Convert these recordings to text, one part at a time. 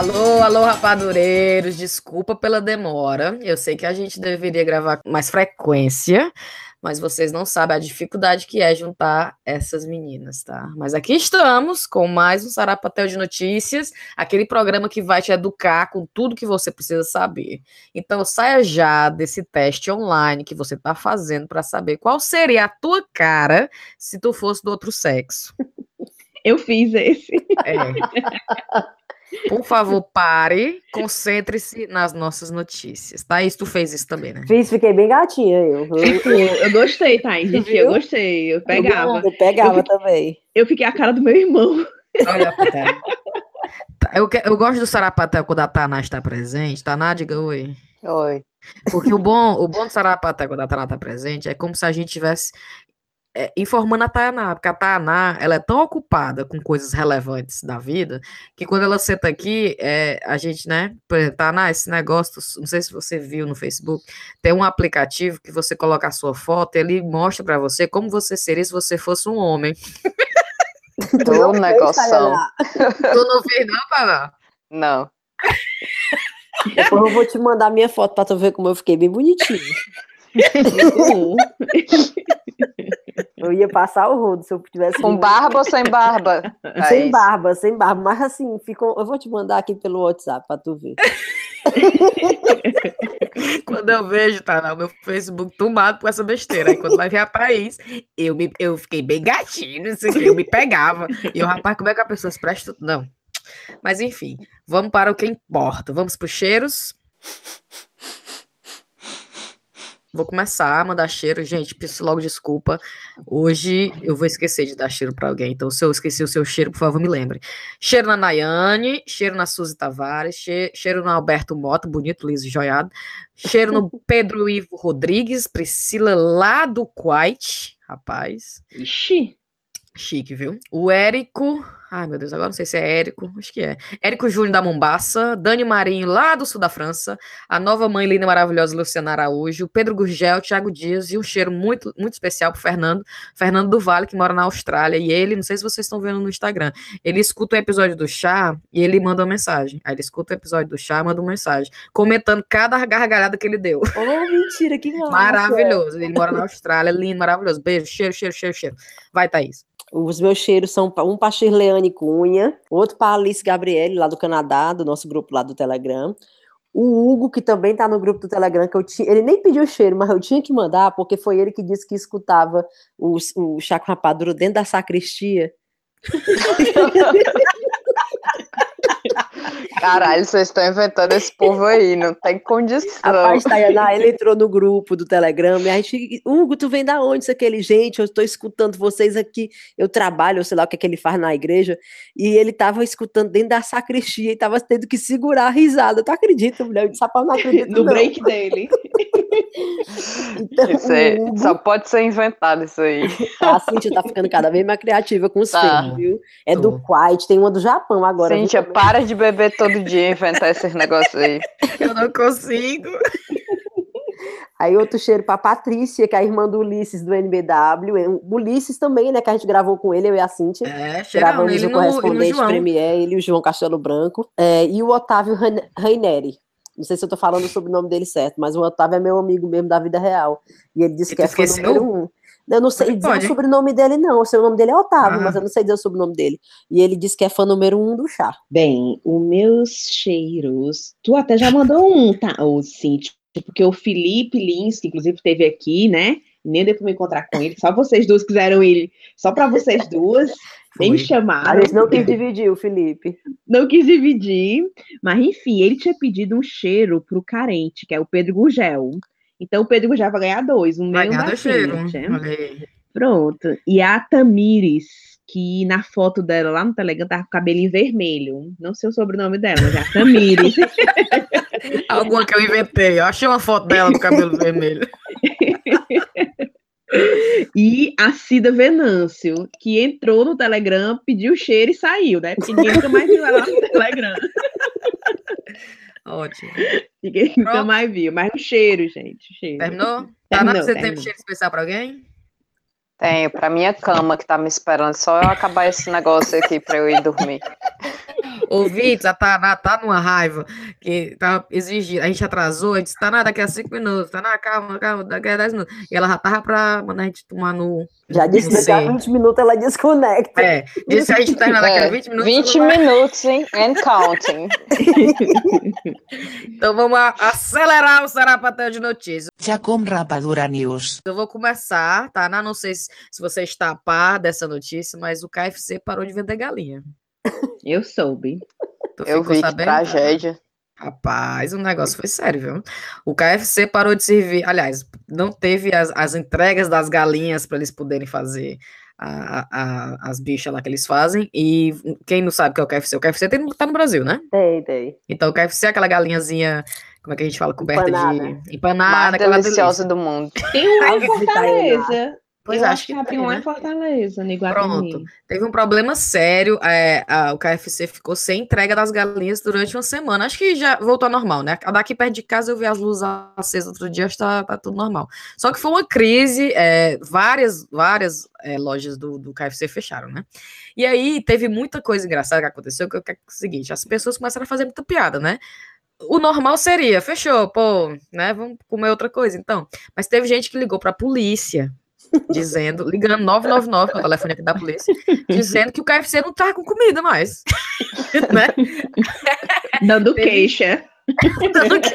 Alô, alô, rapadureiros, desculpa pela demora. Eu sei que a gente deveria gravar com mais frequência, mas vocês não sabem a dificuldade que é juntar essas meninas, tá? Mas aqui estamos com mais um Sarapatel de Notícias, aquele programa que vai te educar com tudo que você precisa saber. Então saia já desse teste online que você tá fazendo para saber qual seria a tua cara se tu fosse do outro sexo. Eu fiz esse. É. Por favor, pare, concentre-se nas nossas notícias. Thaís, tu fez isso também, né? Fiz, fiquei bem gatinha eu. Eu, eu gostei, Thaís, gente, eu gostei. Eu pegava. Eu pegava Eu fiquei- também. Eu fiquei a cara do meu irmão. Olha, Tá, Eu, eu gosto do Sarapatel quando a Taná está presente. Taná, diga oi. Oi. Porque o bom, o bom do Sarapatel quando a Taná está presente é como se a gente tivesse é, informando a Taná, porque a Taná, ela é tão ocupada com coisas relevantes da vida, que quando ela senta aqui, é, a gente, né, por exemplo, Taná, esse negócio, não sei se você viu no Facebook, tem um aplicativo que você coloca a sua foto, e ele mostra pra você como você seria se você fosse um homem. Tu não fez, negoção. Tainá? Tu não fez não, Taná? Não. Depois eu vou te mandar minha foto pra tu ver como eu fiquei bem bonitinho. Eu ia passar o rodo se eu tivesse. Com barba ou sem barba? Sem barba, sem barba. Mas assim, ficou. Eu vou te mandar aqui pelo WhatsApp pra tu ver. Quando eu vejo, tá o meu Facebook tomado por essa besteira. Aí quando vai ver a Thaís, eu, me, eu fiquei bem gatinho, que, eu me pegava. E o rapaz, como é que a pessoa se presta? Não. Mas enfim, vamos para o que importa. Vamos para os cheiros. Vou começar a mandar cheiro. Gente, peço logo desculpa. Hoje eu vou esquecer de dar cheiro para alguém. Então, se eu esqueci o seu cheiro, por favor, me lembre. Cheiro na Nayane, cheiro na Suzy Tavares, che- cheiro no Alberto Mota, bonito, liso e joiado. Cheiro no Pedro Ivo Rodrigues, Priscila lá do Quite, rapaz. Ixi. Chique, viu? O Érico. Ai, meu Deus, agora não sei se é Érico. Acho que é. Érico Júnior da Mombaça. Dani Marinho, lá do sul da França. A nova mãe linda e maravilhosa Luciana Araújo. Pedro Gurgel, Thiago Dias. E um cheiro muito, muito especial pro Fernando. Fernando do Vale, que mora na Austrália. E ele, não sei se vocês estão vendo no Instagram. Ele escuta o episódio do chá e ele manda uma mensagem. Aí ele escuta o episódio do chá e manda uma mensagem. Comentando cada gargalhada que ele deu. Oh, mentira, que. Maravilhoso. Ele mora na Austrália, lindo, maravilhoso. Beijo, cheiro, cheiro, cheiro, cheiro. Vai, Thaís. Os meus cheiros são um para Shirleane Cunha, outro para Alice Gabriele, lá do Canadá, do nosso grupo lá do Telegram. O Hugo, que também tá no grupo do Telegram, que eu tinha. Ele nem pediu cheiro, mas eu tinha que mandar, porque foi ele que disse que escutava o, o Chaco Rapadura dentro da sacristia. Caralho, vocês estão inventando esse povo aí, não tem condição. Rapaz, Tayaná, ele entrou no grupo do Telegram e a gente, Hugo, tu vem da onde? Isso aquele, gente, eu estou escutando vocês aqui, eu trabalho, sei lá o que, é que ele faz na igreja, e ele tava escutando dentro da sacristia e tava tendo que segurar a risada. Tu acredita, mulher? Eu disse, rapaz, não acredito No não. break dele. Então, Isso aí, o Hugo, só pode ser inventado isso aí. a Cíntia tá ficando cada vez mais criativa com os Tá. filmes, viu? É Tô. do Quiet, tem uma do Japão agora. também. para de beber todo dia e inventar esses negócios aí. Eu não consigo. Aí outro cheiro pra Patrícia, que é a irmã do Ulisses do NBW. O Ulisses também, né, que a gente gravou com ele, eu e a Cíntia. É, cheirão Gravamos ele o no correspondente João. Premier, ele e o João Castelo Branco. É, e o Otávio Raineri. Não sei se eu tô falando o sobrenome dele certo, mas o Otávio é meu amigo mesmo da vida real. E ele disse E que é fã número um. Eu não sei Ele dizer pode. o sobrenome dele, não. O seu nome dele é Otávio, Ah. mas eu não sei dizer o sobrenome dele. E ele disse que é fã número um do chá. Bem, os meus cheiros. Tu até já mandou um, tá? Ô, Cintia, porque o Felipe Lins, que inclusive esteve aqui, né? Nem deu pra me encontrar com ele, só vocês duas quiseram ele, só pra vocês duas. Nem me chamaram, gente não quis dividir, o Felipe. não quis dividir, mas enfim, ele tinha pedido um cheiro pro carente, que é o Pedro Gugel. Então o Pedro Gugel vai ganhar dois, um Vai meu um ganhar cheiro. Aí. Pronto. E a Tamires, que na foto dela lá no Telegram tava com o cabelinho vermelho. Não sei o sobrenome dela, mas é a Tamires. Alguma que eu inventei. Eu achei uma foto dela do cabelo vermelho. e a Cida Venâncio, que entrou no Telegram, pediu cheiro e saiu, né? Porque ninguém nunca mais viu ela no Telegram. Ótimo. Ninguém nunca Pronto. mais viu. Mas o cheiro, gente. Cheiro. Terminou? Tá Terminou, você tem um cheiro especial pra alguém? Tenho, pra minha cama que tá me esperando, só eu acabar esse negócio aqui pra eu ir dormir. Ouvintes, a Taná tá numa raiva que tá exigindo. A gente atrasou, a gente disse, Taná, daqui a cinco minutos, Taná, calma, calma, daqui a dez minutos. E ela já tava pra mandar a gente tomar no. Já disse que daqui a Sim. 20 minutos ela desconecta. É, disse que a gente terminar daqui a É, 20 minutos. 20 ela vai- minutos, hein? And counting. Então vamos a- acelerar o Sarapatel de notícias. Chacom Rapadura News. Eu vou começar, tá? Não sei se, se você está a par dessa notícia, mas o KFC parou de vender galinha. Eu soube. Tu Eu vi que sabendo? tragédia. Rapaz, o negócio foi sério, viu? O KFC parou de servir. Aliás, não teve as, as entregas das galinhas para eles poderem fazer a- a- as bichas lá que eles fazem. E quem não sabe o que é o KFC? O KFC tem, tá no Brasil, né? Tem, tem. Então o KFC é aquela galinhazinha, como é que a gente fala? Coberta Empanada. de empanada, Mais deliciosa delícia. do mundo. Tem um lá em Fortaleza. Pois eu acho acho que que abriu um né? em Fortaleza, no Iguatemi. Pronto. Teve um problema sério. é, a- o KFC ficou sem entrega das galinhas durante uma semana. Acho que já voltou ao normal, né? A Daqui perto de casa eu vi as luzes acesas outro dia, acho que tá, tá tudo normal. Só que foi uma crise, é, várias, várias é, lojas do, do KFC fecharam, né? E aí teve muita coisa engraçada que aconteceu, que, que é o seguinte, as pessoas começaram a fazer muita piada, né? O normal seria, fechou, pô, né? Vamos comer outra coisa, então. Mas teve gente que ligou pra polícia dizendo, ligando 999, que é o telefone aqui da polícia, dizendo que o KFC não tá com comida mais. né? Dando queixa. Tanto que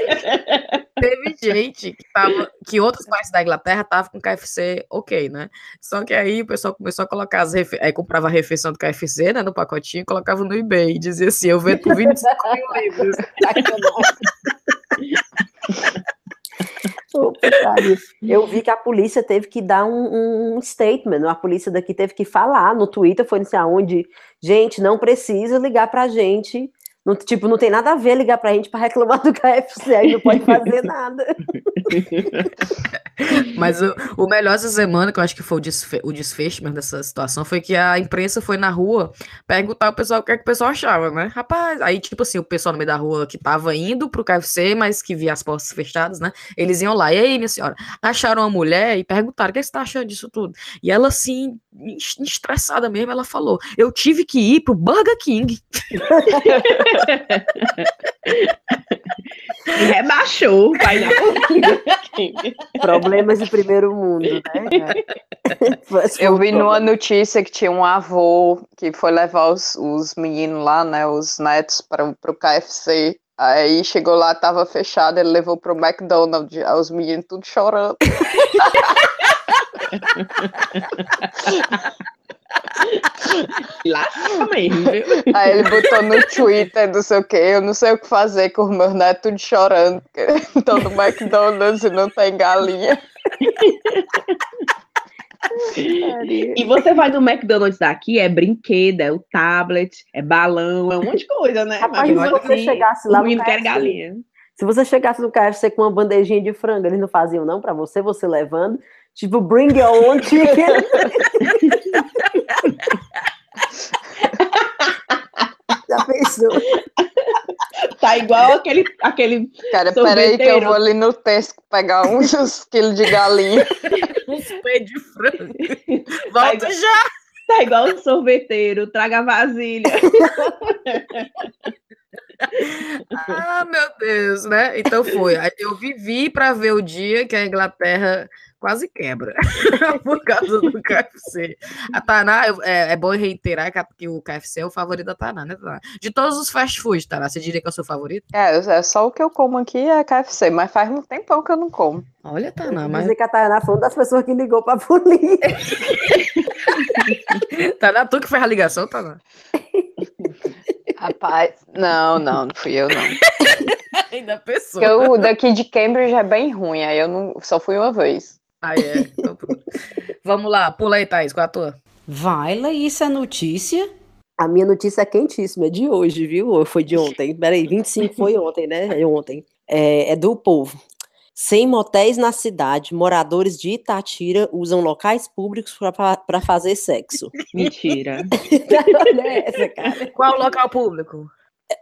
teve gente que tava, que outros países da Inglaterra estavam com KFC ok, né? Só que aí o pessoal começou a colocar as refe... aí comprava a refeição do KFC, né, no pacotinho, e colocava no eBay e dizia assim, eu vendo por 25 mil libras. Eu vi que a polícia teve que dar um, um statement, a polícia daqui teve que falar no Twitter, foi não sei aonde, gente, não precisa ligar pra gente, não, tipo, não tem nada a ver ligar pra gente pra reclamar do KFC, aí não pode fazer nada. Mas o, o melhor essa semana, que eu acho que foi o, desfe o desfecho mesmo dessa situação, foi que a imprensa foi na rua perguntar ao pessoal o que, é que o pessoal achava, né? Rapaz, aí, tipo assim, o pessoal no meio da rua que tava indo pro KFC, mas que via as portas fechadas, né? Eles iam lá, e aí, minha senhora, acharam uma mulher e perguntaram, o que você tá achando disso tudo? E ela, assim, es- estressada mesmo, ela falou, eu tive que ir pro Burger King. E rebaixou. Vai na Problemas de primeiro mundo, né? Eu vi numa notícia que tinha um avô que foi levar os, os meninos lá, né, os netos, para o KFC. Aí chegou lá, tava fechado, ele levou pro McDonald's, aí os meninos tudo chorando. Lasca mesmo, viu? Aí ele botou no Twitter, não sei o que, eu não sei o que fazer com os meus netos chorando, porque estão no McDonald's e não tem galinha. E você vai no McDonald's daqui, é brinquedo, é o tablet, é balão, é um monte de coisa, né? Rapaz, Mas se você assim, chegasse lá o no menino quer KFC, galinha. Se você chegasse no KFC com uma bandejinha de frango, eles não faziam não pra você, você levando, tipo, bring your own chicken. Já pensou? Tá igual aquele, aquele Cara, peraí que eu vou ali no Tesco pegar uns quilos de galinha. Uns pés de frango. Volta já! Tá igual o sorveteiro, traga vasilha. Ah, meu Deus, né? Então foi. Eu vivi para ver o dia que a Inglaterra quase quebra por causa do KFC. A Taná, eu- é, é bom reiterar que, a- que o KFC é o favorito da Taná, né, Taná? De todos os fast food, Taná, você diria que é o seu favorito? É, é só o que eu como aqui é KFC, mas faz um tempão que eu não como. Olha, Taná, mas Dizer que a Tainá foi uma das pessoas que ligou pra polícia. Taná, tu que fez a ligação, Taná? Rapaz, não, não, não fui eu não. Ainda. Porque o daqui de Cambridge é bem ruim, aí eu não, só fui uma vez. Ah, é. Então. Vamos lá, pula aí, Thaís, qual é a tua? Vai, isso é notícia? A minha notícia é quentíssima, é de hoje, viu? Ou foi de ontem? Peraí, 25 foi ontem, né? É ontem. É, é do povo. Sem motéis na cidade, moradores de Itatira usam locais públicos para fazer sexo. Mentira. Olha essa, cara. Qual o local público?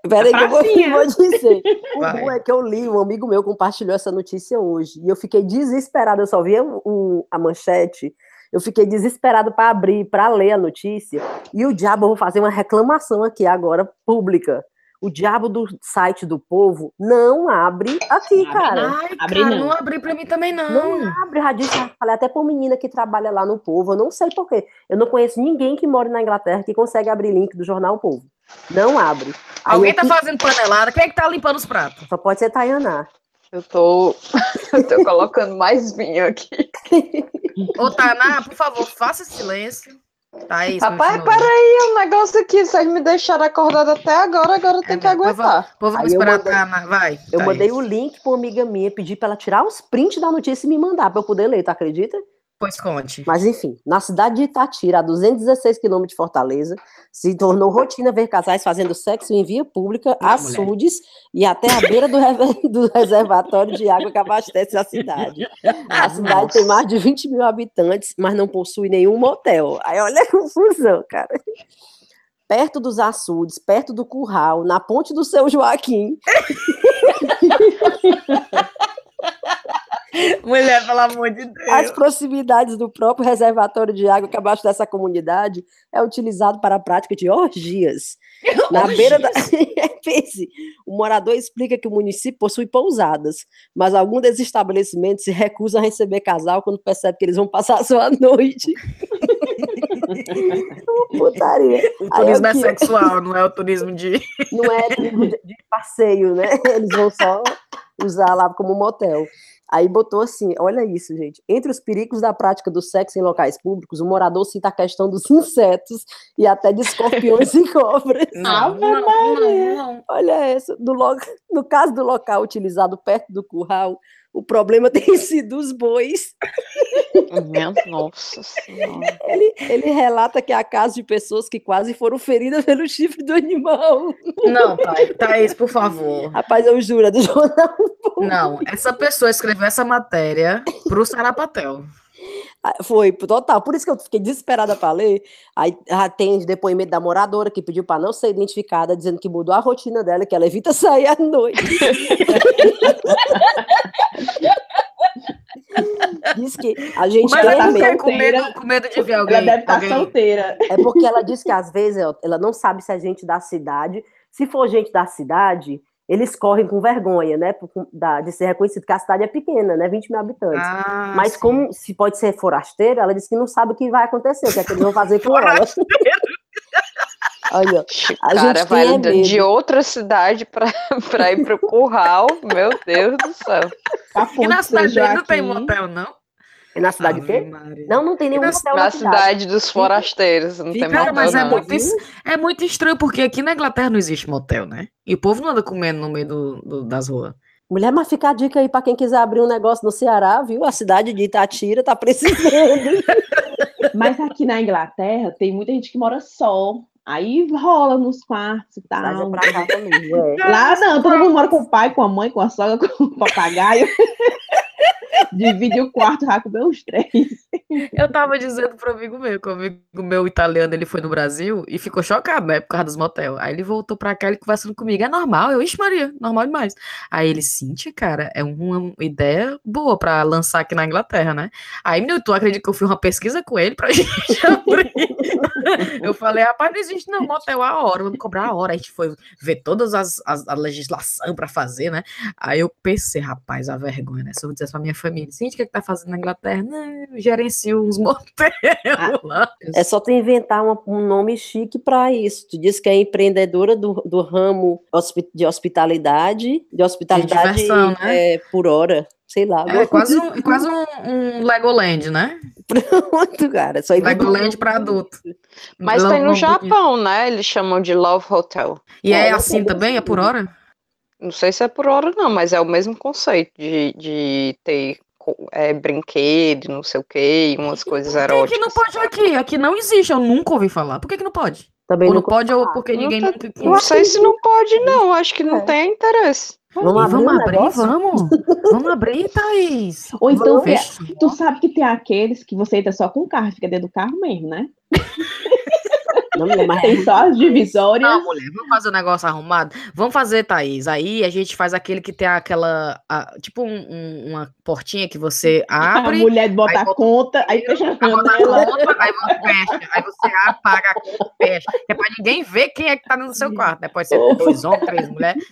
Peraí que eu vou, vou dizer. O Vai. bom é que eu li, um amigo meu compartilhou essa notícia hoje, e eu fiquei desesperada, eu só vi o, o- a manchete, Eu fiquei desesperado para abrir, para ler a notícia. E o diabo, eu vou fazer uma reclamação aqui agora, pública. O diabo do site do povo não abre aqui, Abre cara. Ai, Abri cara, não. não abri pra mim também, não. Não abre, já disse, já falei até pra uma menina que trabalha lá no Povo, eu não sei porquê. Eu não conheço ninguém que mora na Inglaterra que consegue abrir link do jornal Povo. Não abre. Aí Alguém eu tá fiz- fazendo panelada? Quem é que tá limpando os pratos? Só pode ser Tayaná. Eu tô, eu tô colocando mais vinho aqui. Ô, Taná, por favor, faça silêncio. Tá isso. Rapaz, peraí, o negócio aqui, vocês me deixaram acordado até agora, agora tem que É, mas aguentar. Pô, vamos Aí eu esperar a mandei- Taná. Vai. Eu Thaís. mandei o link pra uma amiga minha, pedi pra ela tirar os prints da notícia e me mandar pra eu poder ler, tu acredita? Pois conte. Mas enfim, na cidade de Itatira, a 216 quilômetros de Fortaleza, se tornou rotina ver casais fazendo sexo em via pública, Não, açudes e até a beira do, reve- do reservatório de água que abastece a cidade. A cidade tem mais de 20 mil habitantes, mas não possui nenhum motel. Aí olha a confusão, cara. Perto dos açudes, perto do curral, na ponte do seu Joaquim, Mulher, pelo amor de Deus. As proximidades do próprio reservatório de água que abaixo dessa comunidade é utilizado para a prática de orgias. Na beira da. Pense, o morador explica que o município possui pousadas, mas alguns desses estabelecimentos se recusam a receber casal quando percebe que eles vão passar só a noite. Putaria. O turismo é sexual, não é o turismo de. Não é turismo de passeio, né? Eles vão só usar lá como motel. Aí botou assim, olha isso, gente. Entre os perigos da prática do sexo em locais públicos, o morador cita a questão dos insetos e até de escorpiões e cobras. Não, não, não, não. Olha essa. No, lo- no caso do local utilizado perto do curral, o problema tem sido os bois. Minha nossa senhora. Ele, ele relata que há casos de pessoas que quase foram feridas pelo chifre do animal. Não, Thaís, Thaís, por favor. Rapaz, eu juro, é do jornal. Não, essa pessoa escreveu essa matéria pro Sarapatel. Ah, Foi, total. Por isso que eu fiquei desesperada para ler. Aí ah, tem depoimento da moradora que pediu para não ser identificada, dizendo que mudou a rotina dela, que ela evita sair à noite. Diz que a gente Mas tem é porque medo. com medo, com medo de ver alguém. Ela deve estar alguém- solteira. É porque ela diz que às vezes ela não sabe se é gente da cidade. Se for gente da cidade, eles correm com vergonha, né? por- da- de ser reconhecido, porque a cidade é pequena, né? 20 mil habitantes. Ah, Mas sim. como se pode ser forasteiro, ela disse que não sabe o que vai acontecer, o que é que eles vão fazer com ela. Olha, O A cara gente vai é de- outra cidade pra, pra ir pro curral. Meu Deus do céu. A E na cidade dele não tem motel, não? É na cidade o Ave quê? Maria. Não, não tem nenhum na- motel Na na cidade. cidade dos forasteiros. Não tem Fica- Cara, motel, mas é muito, é muito estranho, porque aqui na Inglaterra não existe motel, né? E o povo não anda comendo no meio do- do- das ruas. Mulher, mas fica a dica aí pra quem quiser abrir um negócio no Ceará, viu? A cidade de Itatira tá precisando. Mas aqui na Inglaterra tem muita gente que mora só. Aí rola nos quartos e tal. é pra cá também, é. Lá não, todo mundo mora com o pai, com a mãe, com a sogra, com o papagaio. Divide o quarto, já comeu os três. Eu tava dizendo pro amigo meu, que o amigo meu italiano, ele foi no Brasil e ficou chocado, né, por causa dos motel. Aí ele voltou pra cá, ele conversando comigo, é normal? Eu, ixi Maria, normal demais. Aí ele, Cíntia, cara, é uma ideia boa pra lançar aqui na Inglaterra, né? Aí, menino, tu acredita que eu fiz uma pesquisa com ele pra gente abrir? Eu falei, rapaz, não existe não, motel a hora, vamos cobrar a hora. A gente foi ver todas as, as a legislação pra fazer, né? Aí eu pensei, rapaz, a vergonha, né? Se eu vou dizer pra minha família, Cintia, o que, é que tá fazendo na Inglaterra? Não, eu gerencio uns motéis lá. É só tu inventar uma- um nome chique pra isso. Tu diz que é empreendedora do, do ramo de hospitalidade, de hospitalidade diversão, né? é, por hora. Sei lá. É quase um, quase um, um Legoland, né? Pronto, cara. Só Legoland pra adulto. Mas Não- tem no Japão, né? Eles chamam de Love Hotel. E É, é assim também? É por hora? Não sei se é por hora, não, mas é o mesmo conceito de, de ter é, brinquedo, não sei o quê, umas coisas Por que, que eróticas. não pode aqui? Aqui não existe, eu nunca ouvi falar. Por que, que não pode? Também Ou não pode, ou falar. porque Não ninguém tá- nunca. Não sei se não pode, não. Acho que não É. tem interesse. Vamos abrir vamos um abrir, vamos. Vamos abrir, Thaís. Ou então, tu sabe que tem aqueles que você entra só com o carro, fica dentro do carro mesmo, né? Não, mas Tem só as divisórias. Não, mulher, vamos fazer um negócio arrumado. Vamos fazer, Thaís. Aí a gente faz aquele que tem aquela. a- tipo um- um- uma portinha que você a abre. mulher bota aí a conta, aí fecha a a janela. conta, aí você fecha. Aí você abre, paga a conta, fecha. É pra ninguém ver quem é que tá no seu quarto, né? Pode ser dois homens, três mulheres.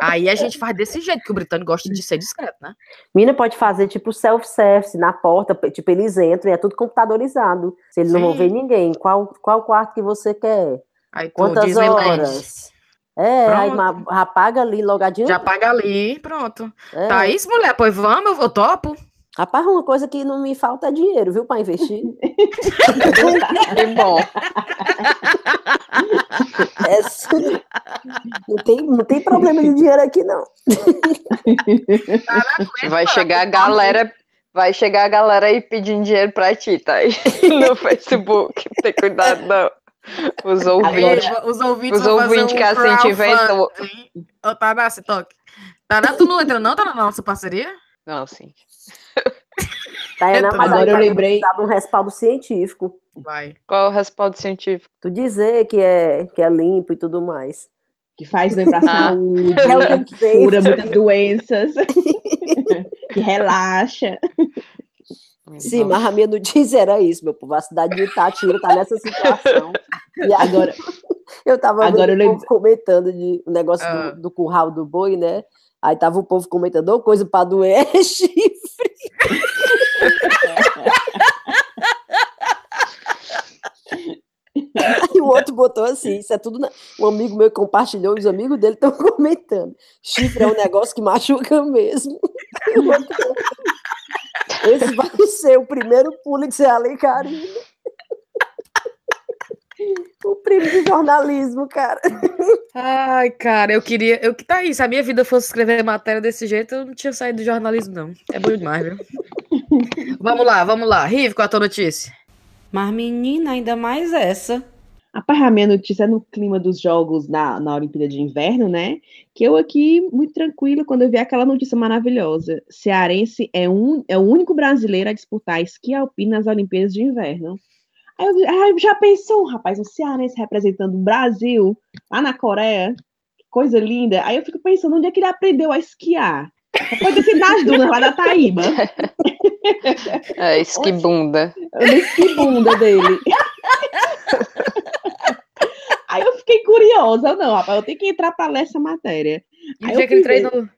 Aí a gente faz desse jeito, que o britânico gosta de ser discreto, né? Mina pode fazer tipo self-service na porta, tipo, eles entram e é tudo computadorizado. Se eles não vão Sim. ver ninguém. Qual, qual quarto que você quer? Aí Quantas horas? É, aí Pronto. apaga ali logo adiante. Já paga ali, pronto. É. Thaís, mulher, pois vamos, eu vou topo. Rapaz, uma coisa que não me falta é dinheiro, viu, para investir. Que bom. Essa- Não, tem, não tem problema de dinheiro aqui, não. Vai chegar a galera, vai chegar a galera aí pedindo dinheiro pra ti, tá aí no Facebook. Tem cuidado, não. Os ouvintes. Aí, os ouvintes Os ouvintes que a gente inventou. crowdfunding. Ô, Tanassi, toque. Taná, tu não entra não, tá na nossa parceria? Não, sim. Tayana, mas Agora eu vai lembrei- um respaldo científico. Vai. Qual é o respaldo científico? Tu dizer que é, que é limpo e tudo mais. Que faz bem pra Ah. saúde, Health and cura muitas doenças, que relaxa. Sim, mas a minha notícia era isso, meu povo. A cidade de Itatira tá nessa situação. E Agora, eu tava Agora eu o povo comentando de o negócio Ah. do, do curral do boi, né? Aí tava o povo comentando, "Ô, coisa pra doer é chifre. Aí o outro botou assim, isso é tudo. na- Um amigo meu compartilhou, os amigos dele estão comentando. Chifre é um negócio que machuca mesmo. E o outro botou, Esse vai ser o primeiro Pulitzer ali, Karina. O prêmio de jornalismo, cara. Ai, cara, eu queria. Eu que tá aí. Se a minha vida fosse escrever matéria desse jeito, eu não tinha saído do jornalismo, não. É bom demais, viu? vamos lá, vamos lá. Rive, é a tua notícia? Mas, menina, ainda mais essa. A minha notícia é no clima dos jogos na, na Olimpíada de Inverno, né? Que eu aqui, muito tranquila, quando eu vi aquela notícia maravilhosa. Cearense é, um, é o único brasileiro a disputar esqui alpino nas Olimpíadas de Inverno. Aí eu, ai, já pensou, rapaz, um cearense representando o Brasil lá na Coreia? Que coisa linda. Aí eu fico pensando, onde é que ele aprendeu a esquiar? Pode sido nas dunas lá da Taíba. É, esquibunda. Eu nem que bunda dele. Aí eu fiquei curiosa, não, rapaz, eu tenho que entrar para ler essa matéria. E Aí o eu que ele treinou?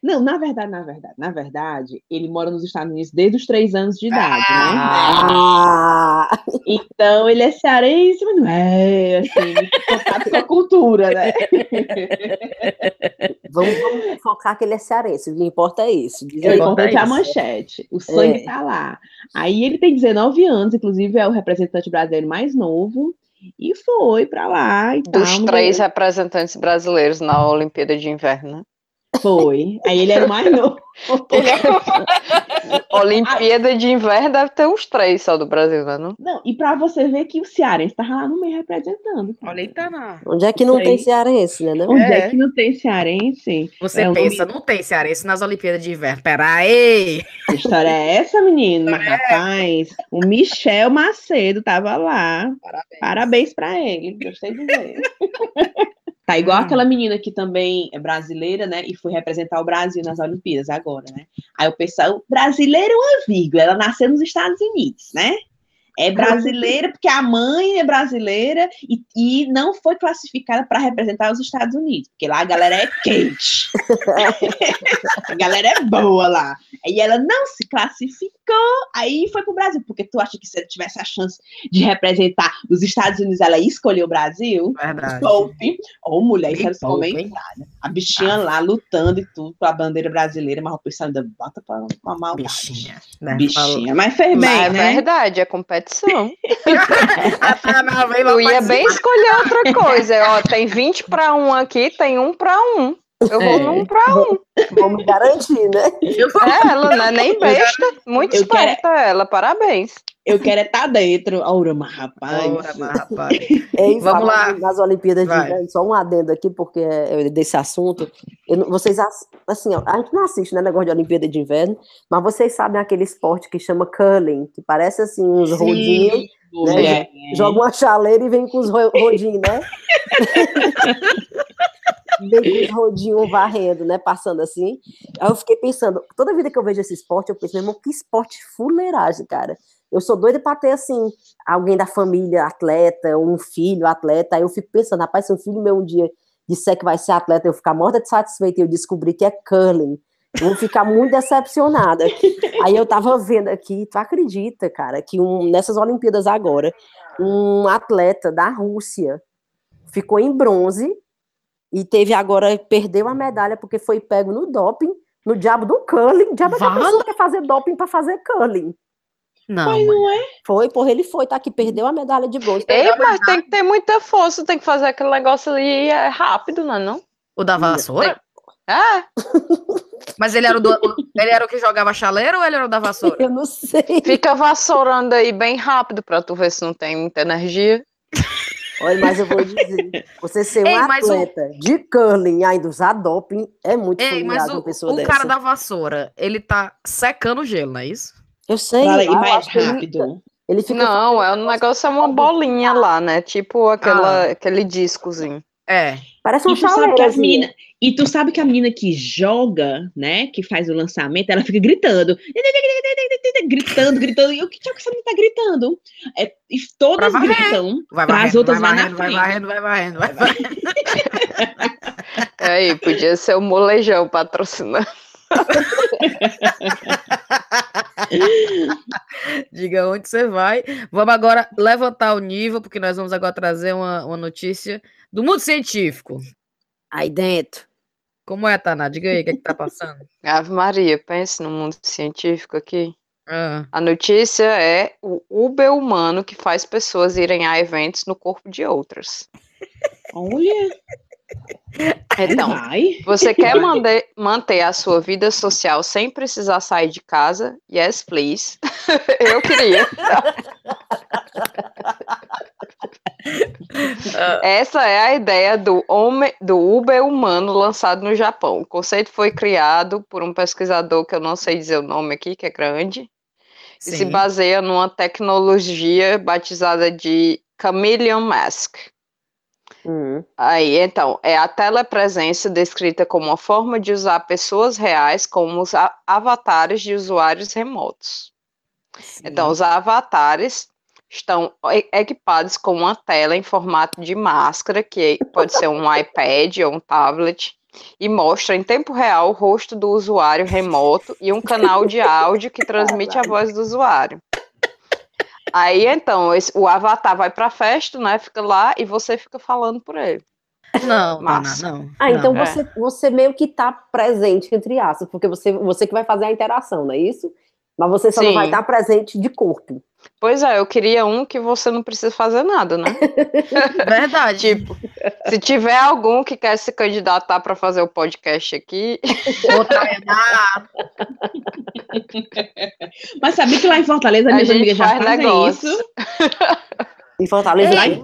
Não, na verdade, na verdade, na verdade, ele mora nos Estados Unidos desde os três anos de idade, Ah! né? Então ele é cearense, mas não é, assim, contato com a cultura, né? Vamos, vamos focar que ele é cearense. O que importa é isso. É Importa importante a isso. manchete. O sangue É. tá lá. Aí ele tem 19 anos, inclusive é o representante brasileiro mais novo, e foi para lá e Dos tal. três representantes brasileiros na Olimpíada de Inverno. Foi. Aí ele era o mais novo. Olimpíada de Inverno deve ter uns três só do Brasil, né? Não? Não, e pra você ver que o cearense tava lá no meio representando. Olha aí, tá na. Onde é que não tem cearense, né? Não? Onde é. É. que não tem cearense? Você É, pensa, não tem cearense nas Olimpíadas de Inverno. Peraí! Que história é essa, menino? Mas, rapaz, o Michel Macedo tava lá. Parabéns. Parabéns pra ele. Gostei de ver. Tá igual Hum. aquela menina que também é brasileira, né? E foi representar o Brasil nas Olimpíadas agora, né? Aí o pessoal, brasileira é uma vírgula, ela nasceu nos Estados Unidos, né? É brasileira porque a mãe é brasileira e, e não foi classificada para representar os Estados Unidos, porque lá a galera é quente. a galera é boa lá. Aí ela não se classificou, aí foi pro Brasil, porque tu acha que se ela tivesse a chance de representar os Estados Unidos, ela ia escolher o Brasil? Verdade. Poupe. Ô, mulher, isso Me era comentários. A bichinha lá lutando e tudo com a bandeira brasileira, mas o pessoal ainda bota pra, pra maldade. Bichinha. Né? Bichinha. Mas fez Mas bem, é né? verdade, é competição. Eu ia bem escolher outra coisa. Ó, tem 20 para um aqui, tem um para um. Eu vou É. num para um. Vamos garantir, né? Vou- É, ela não é nem besta. Muito eu quero- esperta ela, parabéns. Eu quero é estar dentro. Ora, mas rapaz. Ora, mas, rapaz. Ei, Vamos lá. Nas Olimpíadas de Vai. Inverno, só um adendo aqui, porque é desse assunto. Eu vocês, ass- assim, ó, a gente não assiste, né, negócio de Olimpíada de Inverno, mas vocês sabem aquele esporte que chama curling, que parece assim, uns Sim. rodinhos Né? É. Joga uma chaleira e vem com os ro rodinhos, né? vem com os rodinhos varrendo, né? Passando assim. Aí eu fiquei pensando, toda vida que eu vejo esse esporte, eu penso, meu irmão, que esporte fuleiragem, cara. Eu sou doida pra ter, assim, alguém da família atleta, um filho atleta. Aí eu fico pensando, rapaz, se um filho meu um dia disser que vai ser atleta, eu ficar morta de satisfeita e eu descobrir que é curling. Eu vou ficar muito decepcionada. Aí eu tava vendo aqui, tu acredita, cara, que um, nessas Olimpíadas agora, um atleta da Rússia ficou em bronze e teve agora, perdeu a medalha porque foi pego no doping, no diabo do curling. Diabo que a Vale. pessoa quer fazer doping pra fazer curling. Não, Mas não é? Foi, porra, ele foi, tá aqui, perdeu a medalha de bronze. Ei, mas tem que ter muita força, tem que fazer aquele negócio ali é rápido, não é não? o da vassoura? É, Mas ele era o, do, o- ele era o que jogava chaleira ou ele era o da vassoura? Eu não sei. fica vassourando aí bem rápido pra tu ver se não tem muita energia. Olha, mas eu vou dizer, você ser um Ei, mas o- atleta de curling ainda usar doping é muito Ei, mas o, uma pessoa o dessa. cara da vassoura, ele tá secando o gelo, não é isso? Eu sei, aí eu mais ele- rápido. Ele fica Não, é um negócio, é uma bolinha lá, né? Tipo aquela, aquele discozinho. É. Parece um E tu sabe chaleiro. que as menina, e tu sabe que a menina que joga, né, que faz o lançamento, ela fica gritando, gritando, gritando. E o que que essa menina tá gritando? É, e todas Pra gritam Vai as varrendo, outras vai varrendo, vai varrendo, vai varrendo, vai varrendo. Aí, podia ser o molejão patrocinando. Diga onde você vai. Vamos agora levantar o nível, porque nós vamos agora trazer uma, uma notícia do mundo científico. Aí dentro. Como é, Taná? Diga aí o que, é que tá passando. Ave Maria, pense no mundo científico aqui. Ah, A notícia é o Uber humano que faz pessoas irem a eventos no corpo de outras. Olha, Então, vai. você quer mande- manter a sua vida social sem precisar sair de casa? Yes, please. Eu queria. Essa é a ideia do, homem, do Uber humano lançado no Japão. O conceito foi criado por um pesquisador que eu não sei dizer o nome aqui, que é grande, e se sim. baseia numa tecnologia batizada de Chameleon Mask. Hum. Aí, então, é a telepresença descrita como uma forma de usar pessoas reais como os avatares de usuários remotos. Então, os avatares estão equipados com uma tela em formato de máscara, que pode ser um iPad ou um tablet, e mostra em tempo real o rosto do usuário remoto e um canal de áudio que transmite a voz do usuário. Aí, então, esse- o avatar vai para a festa, né? Fica lá e você fica falando por ele. Não, Taná, Massa. não. Ah, então não. É. você, você meio que tá presente, entre aspas, porque você, você que vai fazer a interação, não é isso? Mas você só não vai Sim. estar presente de corpo. Pois é, eu queria um que você não precisa fazer nada, né? Verdade. Tipo, se tiver algum que quer se candidatar para fazer o podcast aqui, Tainá, Mas sabia que lá em Fortaleza A minhas amigas já faz fazem negócio. isso? Em Fortaleza, Ei, né?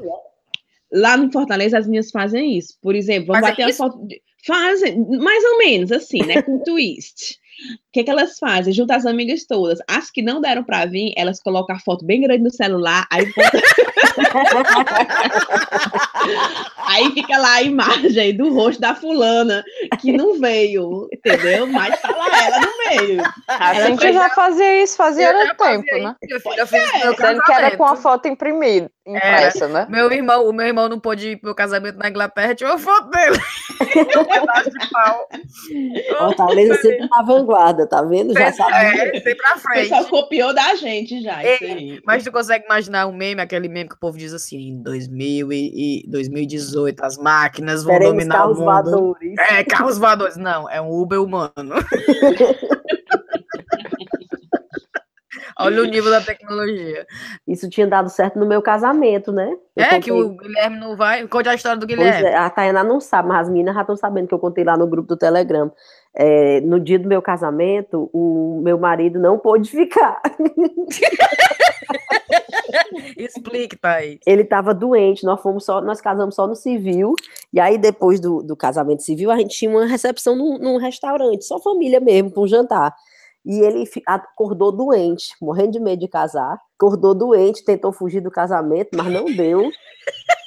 Lá em Fortaleza as minhas fazem isso. Por exemplo, vamos Fazem bater isso? foto. de- Fazem, mais ou menos assim, né? Com twist. O que, que elas fazem? Juntam as amigas todas. As que não deram pra vir, elas colocam a foto bem grande no celular, aí, bota- aí fica lá a imagem do rosto da fulana que não veio, entendeu? Mas tá lá ela no meio. a Ela gente já fazia isso, fazia era tempo, né? isso, filho, eu fiz no meu Sendo que era com a casamento. foto imprimida, impressa, né? Meu irmão, o meu irmão não pôde ir pro meu casamento na Inglaterra, tinha uma foto dele. um pedaço de pau. Fortaleza sempre na vanguarda, tá vendo? Já sabe. é, sempre pra O frente. pessoal copiou da gente já. Isso aí. Mas tu consegue imaginar um meme, aquele meme que o povo diz assim, em 2000 e, e 2018 as máquinas vão Teremos dominar o carros mundo. voadores. É, carros voadores. Não, é um Uber humano. Olha o nível da tecnologia. Isso tinha dado certo no meu casamento, né? Eu é, que contei- o Guilherme não vai. Conte a história do Guilherme. é, a Tayana não sabe, mas as meninas já estão sabendo que eu contei lá no grupo do Telegram. É, no dia do meu casamento, o meu marido não pôde ficar. Explique, Thaís. Ele estava doente, nós fomos só, nós casamos só no civil, e aí depois do, do casamento civil, a gente tinha uma recepção num, num restaurante, só família mesmo, para um jantar. E ele acordou doente, morrendo de medo de casar. Acordou doente, tentou fugir do casamento, mas não deu.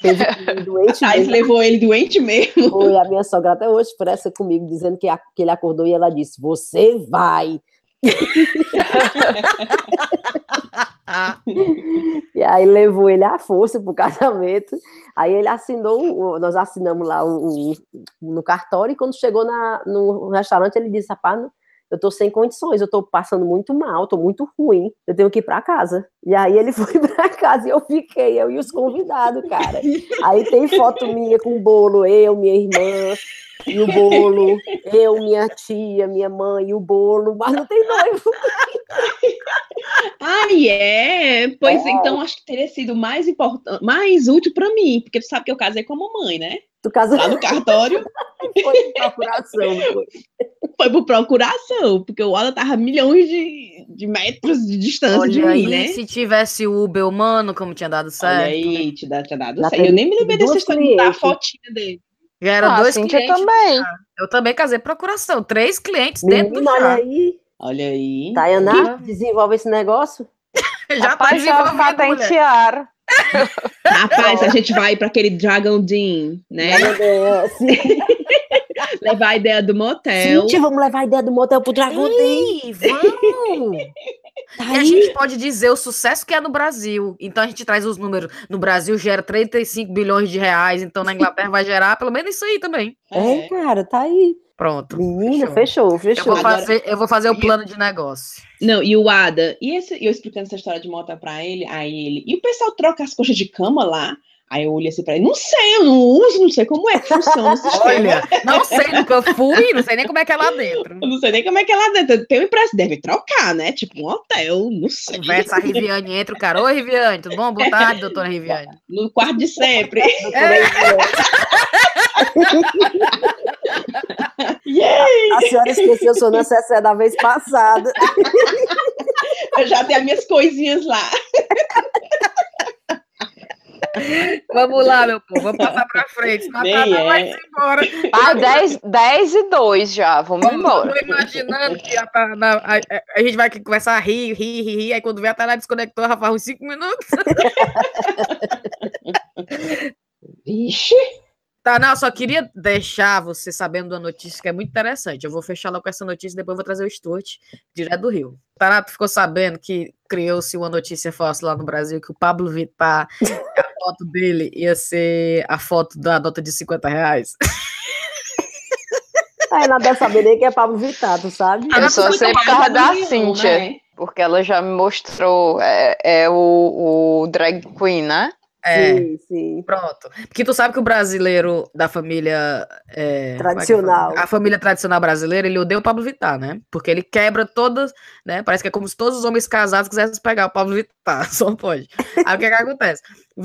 Teve doente mesmo. levou ele doente mesmo. Foi a minha sogra até hoje expressa comigo, dizendo que, a- que ele acordou e ela disse: Você vai. E aí levou ele à força pro casamento. Aí ele assinou, nós assinamos lá no cartório, e quando chegou na, no restaurante, ele disse: Rapaz, não- eu tô sem condições, eu tô passando muito mal, tô muito ruim, eu tenho que ir para casa. E aí ele foi para casa e eu fiquei, eu e os convidados, cara. Aí tem foto minha com o bolo, eu, minha irmã, e o bolo, eu, minha tia, minha mãe e o bolo, mas não tem noivo. Ah, é? Pois então acho que teria sido mais importante, mais útil pra mim, porque tu sabe que eu casei com a mamãe, né? Tu casou Lá no cartório foi de procuração, foi? foi por procuração, porque o Ola tava a milhões de, de metros de distância de olha mim, aí, né? se tivesse o Uber humano, como tinha dado certo. Olha aí, te dá, te dado Já certo. Eu nem me lembrei dessa história de dar a clientes. fotinha dele. Já eram Ah, dois clientes. também. Eu também casei procuração. Três clientes dentro do Menina, olha aí. Olha aí. Tayana, desenvolve esse negócio. Já tá Rapaz, já desenvolvido, mulher. Rapaz, a gente vai para aquele Dragon Dean, né? É, sim. Levar a ideia do motel. Cíntia, vamos levar a ideia do motel pro Dragão Day. Ei, vamos! Tá E a aí. gente pode dizer o sucesso que é no Brasil. Então a gente traz os números. No Brasil gera 35 bilhões de reais, então na Inglaterra vai gerar pelo menos isso aí também. É, cara, tá aí. Pronto. Menina, Fechou. fechou, Eu fechou. vou, fazer, eu vou fazer o plano de negócio. Não, e o Ada, e esse, eu explicando essa história de motel pra ele, aí ele, e o pessoal troca as coxas de cama lá? Aí eu olhei assim pra ele, não sei, eu não uso, não sei como é que funciona o sistema. Olha, não sei, nunca fui, não sei nem como é que é lá dentro. Eu não sei nem como é que é lá dentro. Tem impressão, deve trocar, né? Tipo um hotel, não sei. Conversa a Riviane entra o cara. Oi, Riviane, tudo bom? Boa tarde, doutora Riviane. No quarto de sempre. A senhora esqueceu seu necessaire da vez passada. Eu já tenho as minhas coisinhas lá. Vamos lá, meu povo, vamos passar pra frente. senão a Nem Tata é. vai se embora. Ah, 10, 10 e 2 já, vamos embora. Tô imaginando que a, a, a- a gente vai começar a rir, rir, rir, rir, aí quando vê a Tana desconectou, ela faz uns 5 minutos. Vixe. Tá, não, eu só queria deixar você sabendo da notícia que é muito interessante. Eu vou fechar logo com essa notícia e depois eu vou trazer o Stuart, direto do Rio. Tanato ficou sabendo que criou-se uma notícia falsa lá no Brasil que o Pablo Vittar, a foto dele ia ser a foto da nota de 50 reais. Aí nada deve saber nem que é Pablo Vittar, tu sabe? Ah, Eu só sei por causa da Cíntia, Né? porque ela já me mostrou, é, é o, o drag queen, né? É. Sim, sim. Pronto. Porque tu sabe que o brasileiro da família. é, é Tradicional. fala? A família tradicional brasileira, ele odeia o Pablo Vittar, né? Porque ele quebra todas, né? Parece que é como se todos os homens casados quisessem pegar o Pablo Vittar. Só pode. Aí o que, que acontece?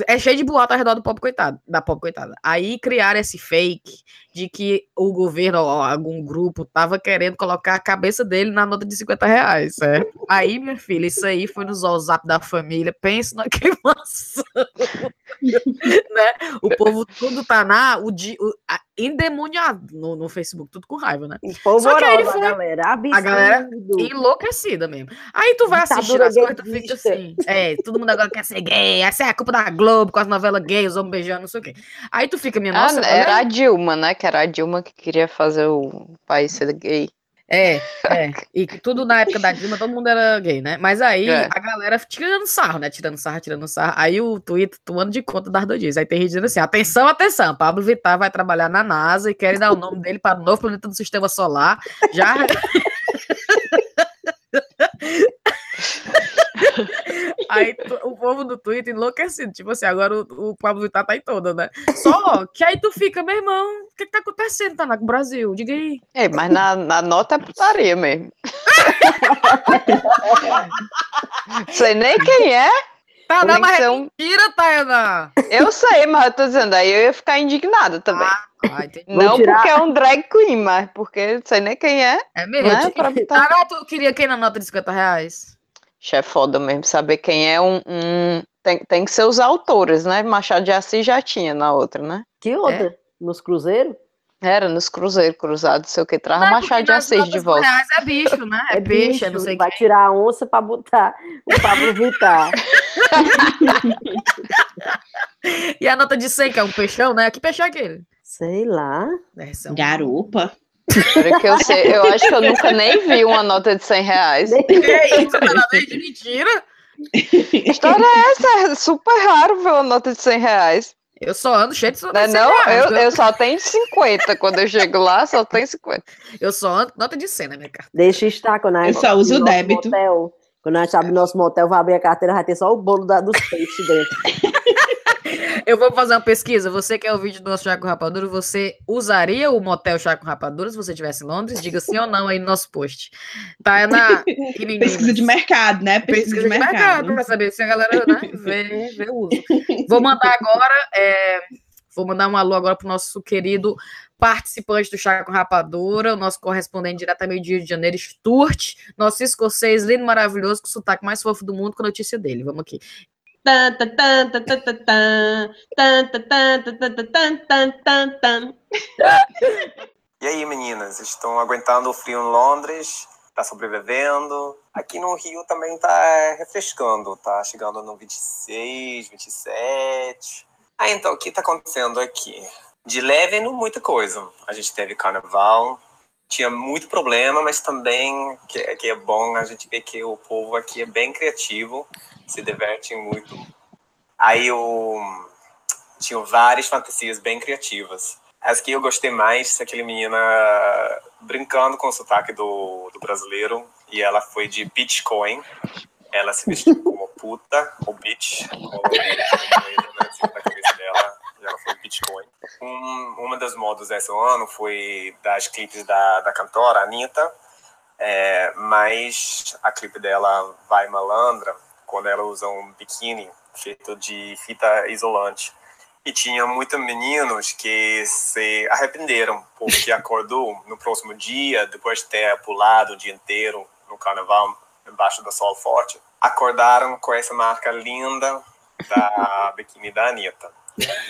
É cheio de boato ao redor do pobre coitado, da pobre coitada. Aí criaram esse fake de que o governo ou algum grupo tava querendo colocar a cabeça dele na nota de 50 reais, certo? Aí, minha filha, isso aí foi no WhatsApp da família. Pense na queimação né? O povo tudo tá na, o, o, a- endemoniado no, no Facebook, tudo com raiva, né? Só que aí ele foi- galera. Absurdo. a galera Enlouquecida mesmo. Aí tu vai assistir as coisas, tu fica assim. É, todo mundo agora quer ser gay. Essa é a culpa da Globo com as novelas gays, os homens beijando, não sei o quê. Aí tu fica, minha Ah, nossa. era a olha- Dilma, né? Que era a Dilma que queria fazer o país ser gay. É, é. E tudo na época da Dilma, todo mundo era gay, né? Mas aí É. a galera tirando sarro, né? Tirando sarro, tirando sarro. Aí o Twitter tomando de conta das doidinhas. Aí tem gente dizendo assim: atenção, atenção, Pablo Vittar vai trabalhar na NASA e querem dar o nome dele para o novo planeta do sistema solar. Já. Aí o povo do Twitter enlouquecido. Tipo assim, agora o, o Pablo Vittar tá em toda, né? Só que aí tu fica, meu irmão, o que, que tá acontecendo, tá no Brasil? Diga aí. É, mas na, na nota é putaria mesmo. Sei nem quem é. Tá, não, que mas ser é um- mentira, Tayana. Eu sei, mas eu tô dizendo, aí eu ia ficar indignada também. Ah. Não tirar- porque é um drag queen, mas porque sei nem quem é, É mesmo? né? Pra. Ah, não, tu queria quem na nota de 50 reais? É foda mesmo, saber quem é um. um- Tem, tem que ser os autores, né? Machado de Assis já tinha na outra, né? Que outra? Nos cruzeiros? Era nos cruzeiros cruzados, sei o que, traz Machado de Assis de volta. reais é bicho, né? É, peixe, é não sei o vai que. tirar a onça pra botar o Pablo Vittar. E a nota de 100, que é um peixão, né? Que peixão é aquele? Sei lá. É um- Garupa. Juro que eu, sei, eu acho que eu nunca nem vi uma nota de 100 reais. Que isso, parabéns de mentira? História é essa? É super raro ver uma nota de 100 reais. Eu só ando cheio de nota Não, é de 100 não? reais, Eu, eu só tenho 50. Quando eu chego lá, só tenho 50. Eu só ando nota de 100 na minha carta. Deixa estar quando a Eu só uso o débito. Motel, quando a gente abre nosso motel, vai abrir a carteira, vai ter só o bolo da- dos peixes dentro. Eu vou fazer uma pesquisa. Você quer o vídeo do nosso Chá com Rapadura? Você usaria o motel Chá com Rapadura se você estivesse em Londres? Diga sim ou não aí no nosso post. Tá é na. Pesquisa de mercado, né? Pesquisa, Pesquisa de mercado, pra saber se a galera né, vê, vê o uso. Vou mandar agora, é, vou mandar um alô agora pro nosso querido participante do Chá com Rapadura, o nosso correspondente diretamente do Rio de Janeiro, Stuart, nosso escocês lindo, maravilhoso, com o sotaque mais fofo do mundo, com a notícia dele. Vamos aqui. E aí, meninas, estão aguentando o frio em Londres? Tá sobrevivendo? Aqui no Rio também tá é, refrescando, tá chegando no 26, 27. Ah, então, o que tá acontecendo aqui? De leve, não muita coisa. A gente teve carnaval, tinha muito problema, mas também que, que é bom a gente ver que o povo aqui é bem criativo se diverte muito. Aí eu tinha várias fantasias bem criativas. As que eu gostei mais é aquele menina brincando com o sotaque do, do brasileiro e ela foi de Bitcoin. Ela se vestiu como puta, ou bitch, ou cabeça dela, ela foi Bitcoin. Um, uma das modas desse ano foi das clipes da, da cantora Anitta, é, mas a clipe dela Vai Malandra, quando ela usa um biquíni feito de fita isolante. E tinha muitos meninos que se arrependeram, porque acordou no próximo dia, depois de ter pulado o dia inteiro no carnaval, embaixo do sol forte, acordaram com essa marca linda da biquíni da Anitta.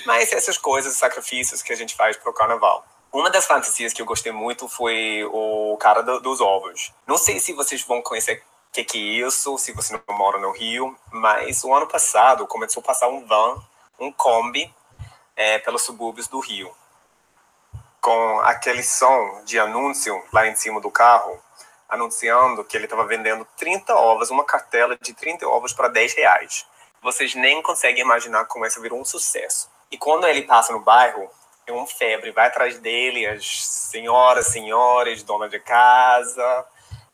Mas essas coisas, sacrifícios que a gente faz pro carnaval. Uma das fantasias que eu gostei muito foi o cara do- dos ovos. Não sei se vocês vão conhecer que, que é isso, se você não mora no Rio, mas o ano passado começou a passar um van, um Kombi, é, pelos subúrbios do Rio. Com aquele som de anúncio lá em cima do carro, anunciando que ele estava vendendo 30 ovos, uma cartela de 30 ovos para 10 reais. Vocês nem conseguem imaginar como essa virou um sucesso. E quando ele passa no bairro, é uma febre, vai atrás dele, as senhoras, senhores, dona de casa,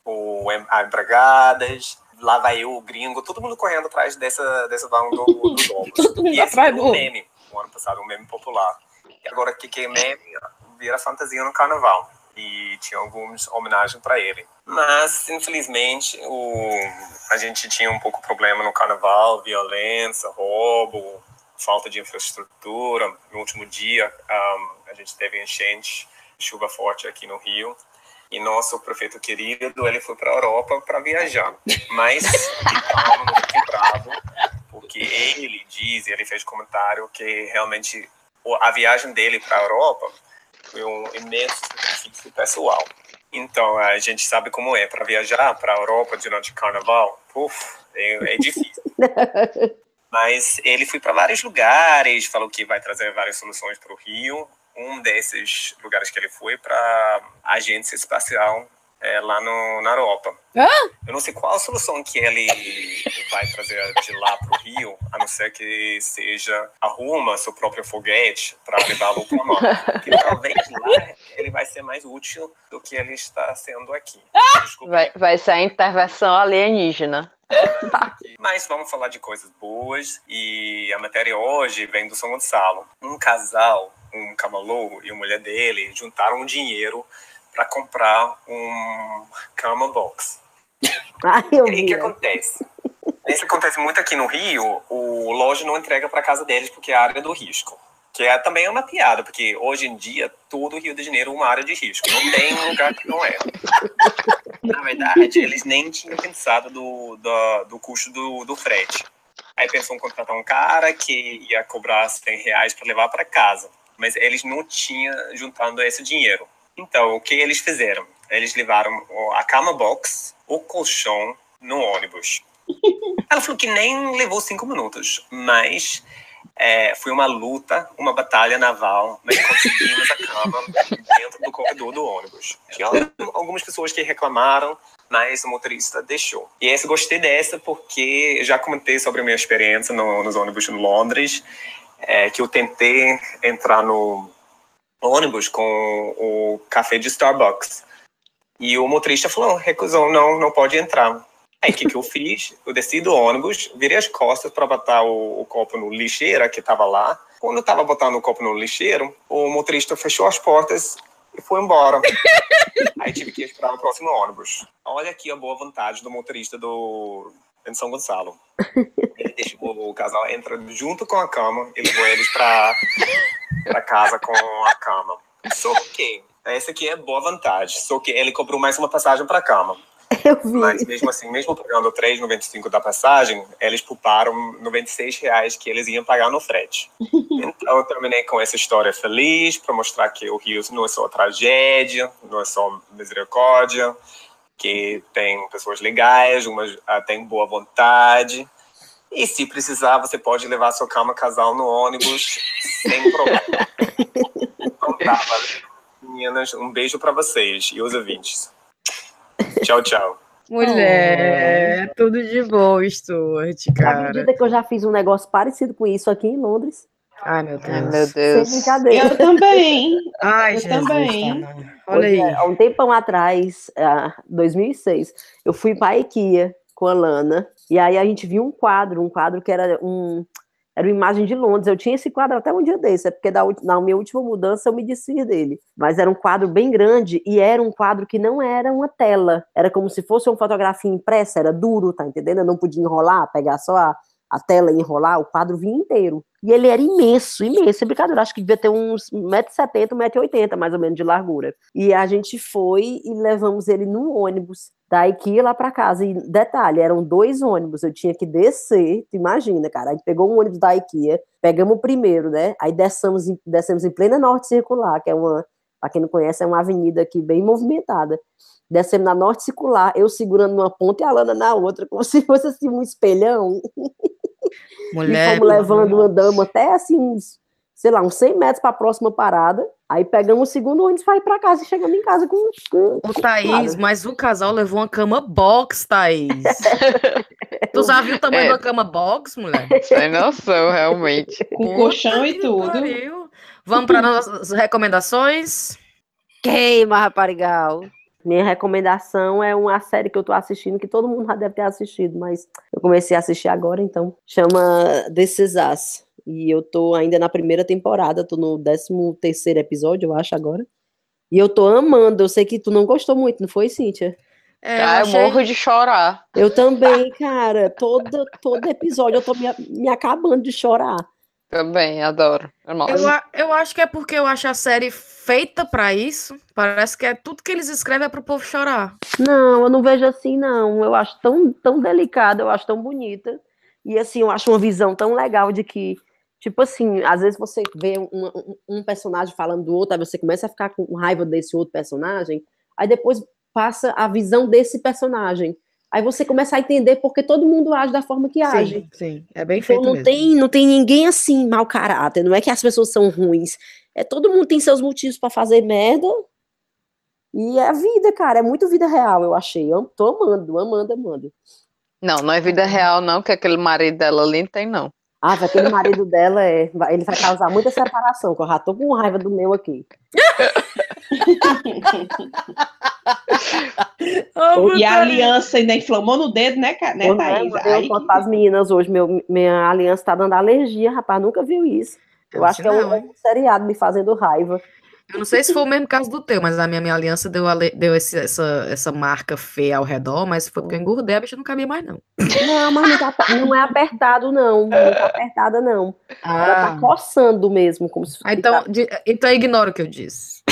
o, em- as empregadas, lá vai eu, o gringo, todo mundo correndo atrás dessa, dessa do, dos ovos. E esse virou um do- meme, no ano passado, um meme popular. E agora, o que, que é meme? Vira fantasia no carnaval. E tinha algumas homenagens para ele. Mas, infelizmente, o, a gente tinha um pouco problema no carnaval, violência, roubo, falta de infraestrutura. No último dia, um, a gente teve enchente, chuva forte aqui no Rio. E nosso prefeito querido, ele foi para a Europa para viajar. Mas calma, não fique bravo, porque ele diz, ele fez comentário que realmente a viagem dele para a Europa foi um imenso sacrifício pessoal. Então, a gente sabe como é, para viajar para a Europa durante o carnaval, uf, é, é difícil. Mas ele foi para vários lugares, falou que vai trazer várias soluções para o Rio. Um desses lugares que ele foi para a agência espacial é, lá no, na Europa. Eu não sei qual a solução que ele vai trazer de lá para o Rio, a não ser que seja arruma seu próprio foguete para levá-lo para Marte. Porque talvez lá ele vai ser mais útil do que ele está sendo aqui. Desculpa. Vai, vai ser a intervenção alienígena. Mas vamos falar de coisas boas e a matéria hoje vem do São Gonçalo. Um casal, um camalô e a mulher dele juntaram dinheiro para comprar um cama box. Ai, E aí o que acontece? Isso acontece muito aqui no Rio, o loja não entrega para casa deles porque é a área do risco. Que é, também é uma piada, porque hoje em dia todo o Rio de Janeiro é uma área de risco. Não tem um lugar que não é. Na verdade, eles nem tinham pensado do, do, do custo do, do frete. Aí pensou em contratar um cara que ia cobrar 100 reais para levar para casa. Mas eles não tinham juntando esse dinheiro. Então, o que eles fizeram? Eles levaram a cama box, o colchão no ônibus. Ela falou que nem levou cinco minutos, mas é, foi uma luta, uma batalha naval, mas conseguimos a cama dentro do corredor do ônibus. Tinha algumas pessoas que reclamaram, mas o motorista deixou. E essa gostei dessa porque já comentei sobre a minha experiência no, nos ônibus em Londres, é, que eu tentei entrar no ônibus com o café de Starbucks. E o motorista falou, recusou, não, não pode entrar. Aí o que, que eu fiz? Eu desci do ônibus, virei as costas para botar o, o, copo no lixeira que estava lá. Quando eu estava botando o copo no lixeiro, o motorista fechou as portas e foi embora. Aí tive que esperar o próximo ônibus. Olha aqui a boa vontade do motorista do em São Gonçalo. Ele deixou o casal entra junto com a cama e levou eles para para casa com a cama. Só que essa aqui é boa vantagem. Só que ele comprou mais uma passagem para a cama. Eu vi. Mas mesmo assim, mesmo pagando 3,95 da passagem, eles pouparam 96 reais que eles iam pagar no frete. Então eu terminei com essa história feliz para mostrar que o Rio não é só tragédia, não é só misericórdia, que tem pessoas legais, umas ah, tem boa vontade. E se precisar, você pode levar sua cama casal no ônibus sem problema. Então tá, meninas, um beijo para vocês e os ouvintes. Tchau, tchau. Mulher, oh. tudo de bom, Stuart, cara. Acredita que eu já fiz um negócio parecido com isso aqui em Londres? Ai, meu Deus. Ai, meu Deus. Sem brincadeira. Eu também. Ai, eu Jesus, também. Tá, Olha aí. É, há um tempão atrás, uh, 2006, eu fui para a IKEA com a Lana, e aí a gente viu um quadro, um quadro que era um era uma imagem de Londres. Eu tinha esse quadro até um dia desse, é porque da, na minha última mudança eu me desfiz dele. Mas era um quadro bem grande e era um quadro que não era uma tela. Era como se fosse uma fotografia impressa, era duro, tá entendendo? Eu não podia enrolar, pegar só a, a tela e enrolar, o quadro vinha inteiro. E ele era imenso, imenso, é brincadeira, acho que devia ter uns 1,70m, 1,80m mais ou menos de largura. E a gente foi e levamos ele num ônibus da IKEA lá para casa. E detalhe, eram dois ônibus, eu tinha que descer, tu imagina, cara. A gente pegou um ônibus da IKEA, pegamos o primeiro, né? Aí descemos, descemos em plena Norte Circular, que é uma, para quem não conhece, é uma avenida aqui bem movimentada. Descemos na Norte Circular, eu segurando numa ponta e a Lana na outra, como se fosse assim um espelhão. Mulher, e fomos levando, andamos até assim uns sei lá, uns 100 metros para a próxima parada. Aí pegamos o segundo ônibus para ir para casa e chegamos em casa com. com Ô, Thaís, mas o casal levou uma cama box, Thaís. tu já viu o tamanho é. da cama box, mulher? Sem noção, realmente. Com colchão e tudo. Pariu. Vamos para nossas recomendações? Queima, raparigal. Minha recomendação é uma série que eu tô assistindo, que todo mundo já deve ter assistido, mas eu comecei a assistir agora, então. Chama This Is Us. E eu tô ainda na primeira temporada, tô no 13 terceiro episódio, eu acho, agora. E eu tô amando. Eu sei que tu não gostou muito, não foi, Cíntia? É, ah, eu, achei... morro de chorar. Eu também, cara. Todo, todo episódio eu tô me, me acabando de chorar. Também, adoro. Eu, eu acho que é porque eu acho a série feita para isso. Parece que é tudo que eles escrevem é pro povo chorar. Não, eu não vejo assim, não. Eu acho tão, tão delicada, eu acho tão bonita. E assim, eu acho uma visão tão legal de que Tipo assim, às vezes você vê um, um, personagem falando do outro, aí você começa a ficar com raiva desse outro personagem, aí depois passa a visão desse personagem. Aí você começa a entender porque todo mundo age da forma que age. Sim, sim. é bem então, feito não mesmo. Tem, não tem ninguém assim, mau caráter. Não é que as pessoas são ruins. É todo mundo tem seus motivos para fazer merda. E é a vida, cara. É muito vida real, eu achei. Eu tô amando, amando, amando. Não, não é vida real, não, que aquele marido dela ali não tem, não. Ah, aquele marido dela é, ele vai causar muita separação, que eu já tô com raiva do meu aqui. oh, e a aliança ainda inflamou no dedo, né, né Thaís? Eu, eu conto as meninas hoje, meu, minha aliança tá dando alergia, rapaz, nunca viu isso. Eu, eu acho que é um, um seriado me fazendo raiva. Eu não sei se foi o mesmo caso do teu, mas a minha, minha aliança deu, deu esse, essa, essa marca feia ao redor, mas foi porque eu engordei, a bicha não cabia mais, não. Não, mas não, tá, não é apertado, não. Não tá apertada, não. Ah. Ela tá coçando mesmo, como se ah, então, de, então ignora o que eu disse.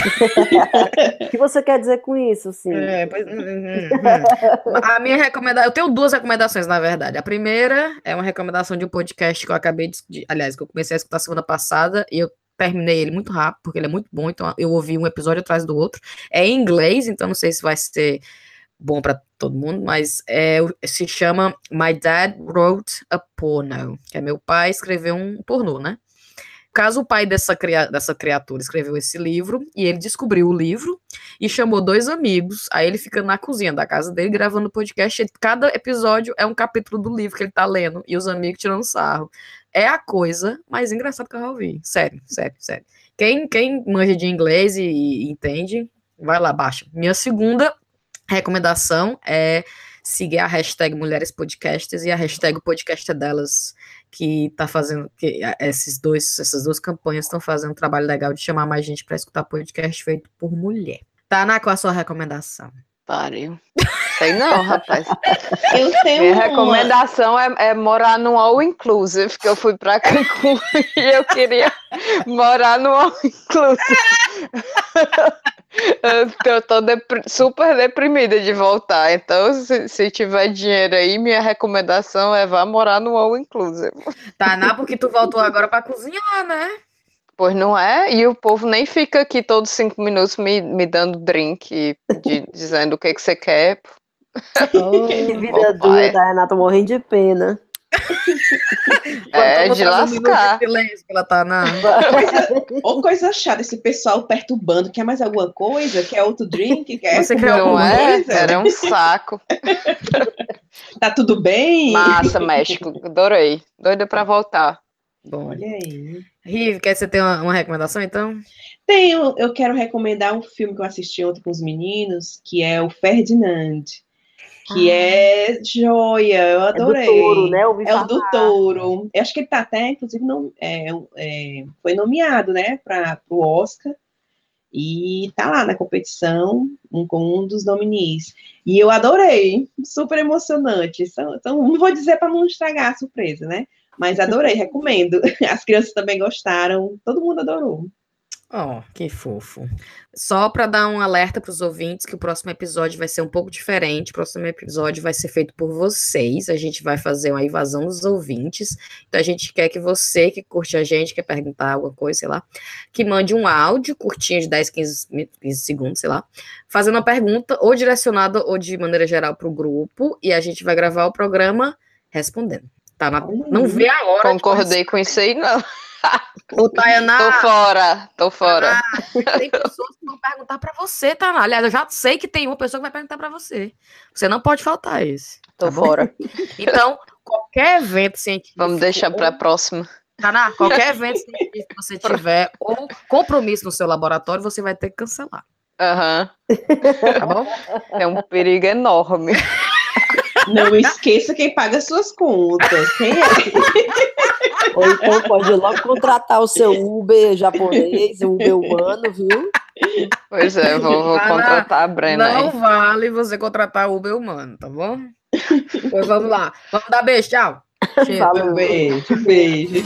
o que você quer dizer com isso, sim? É, pois, hum, hum, hum. A minha recomendação, eu tenho duas recomendações, na verdade. A primeira é uma recomendação de um podcast que eu acabei de, aliás, que eu comecei a escutar semana passada, e eu terminei ele muito rápido, porque ele é muito bom, então eu ouvi um episódio atrás do outro. É em inglês, então não sei se vai ser bom para todo mundo, mas é, se chama My Dad Wrote a Porno, que é meu pai escreveu um pornô, né? Caso o pai dessa, cria dessa criatura escreveu esse livro e ele descobriu o livro e chamou dois amigos. Aí ele fica na cozinha da casa dele gravando podcast. Cada episódio é um capítulo do livro que ele tá lendo e os amigos tirando sarro. É a coisa mais engraçada que eu já ouvi. Sério, sério, sério. Quem, quem manja de inglês e, e entende, vai lá, baixa. Minha segunda recomendação é seguir a hashtag Mulheres Podcasters e a hashtag Podcast delas que tá fazendo que esses dois, essas duas campanhas estão fazendo um trabalho legal de chamar mais gente para escutar podcast feito por mulher. Tá, qual a sua recomendação? Pariu. Sei não, rapaz. Eu tenho Minha uma. recomendação é, é morar no All Inclusive, que eu fui pra Cancún e eu queria morar no All Inclusive. Eu- tô depri- super deprimida de voltar, então se, se tiver dinheiro aí, minha recomendação é vá morar no All Inclusive. Tá, porque tu voltou agora para cozinhar, né? Pois não é? E o povo nem fica aqui todos cinco minutos me, me dando drink, e de- dizendo o que, que você quer. Que vida dura, é. Diana, tô morrendo de pena. É, de fazer um lascar. de silêncio que ela tá na. Ô, coisa chata, esse pessoal perturbando. Quer mais alguma coisa? Quer outro drink? Quer Você quer Não é? coisa? Era um saco. Tá tudo bem? Massa, México. Adorei. Doida pra voltar. Bom. Olha aí. Rive, quer você ter uma, uma recomendação, então? Tenho, eu quero recomendar um filme que eu assisti ontem com os meninos, que é o Ferdinand, que é joia, eu É do adorei. touro, né? É o falar. do touro. Eu acho que ele tá até, inclusive, não, é, é, foi nomeado, né, para o Oscar. E tá lá na competição, um, com um dos nominees. E eu adorei, super emocionante. Então, não vou dizer para não estragar a surpresa, né? Mas adorei, recomendo. As crianças também gostaram, todo mundo adorou. Ó, que fofo. Só para dar um alerta para os ouvintes que o próximo episódio vai ser um pouco diferente. O próximo episódio vai ser feito por vocês. A gente vai fazer uma invasão dos ouvintes. Então a gente quer que você que curte a gente, quer perguntar alguma coisa, sei lá, que mande um áudio curtinho de 10, 15, mi- 15 segundos, sei lá, fazendo uma pergunta ou direcionada ou de maneira geral para o grupo e a gente vai gravar o programa respondendo. Tá na- Não vê a hora. de Concordei com isso aí, não. Ô, Tayana, Tô fora, tô fora. tem pessoas que vão perguntar pra você, tá? Aliás, eu já sei que tem uma pessoa que vai perguntar pra você. Você não pode faltar esse. Tô tá bom? fora. Então, qualquer evento científico. Vamos deixar pra ou- próxima. Taná, qualquer evento científico que você tiver ou compromisso no seu laboratório, você vai ter que cancelar, Aham. tá bom? É um perigo enorme. Não esqueça quem paga suas contas. Quem é? Ou então pode logo contratar o seu Uber japonês, o Uber humano, viu? Pois é, vou, vou contratar a Brena Não aí. vale você contratar Uber humano, tá bom? Pois vamos lá. Vamos dar beijo, tchau. Falou. Beijo, beijo.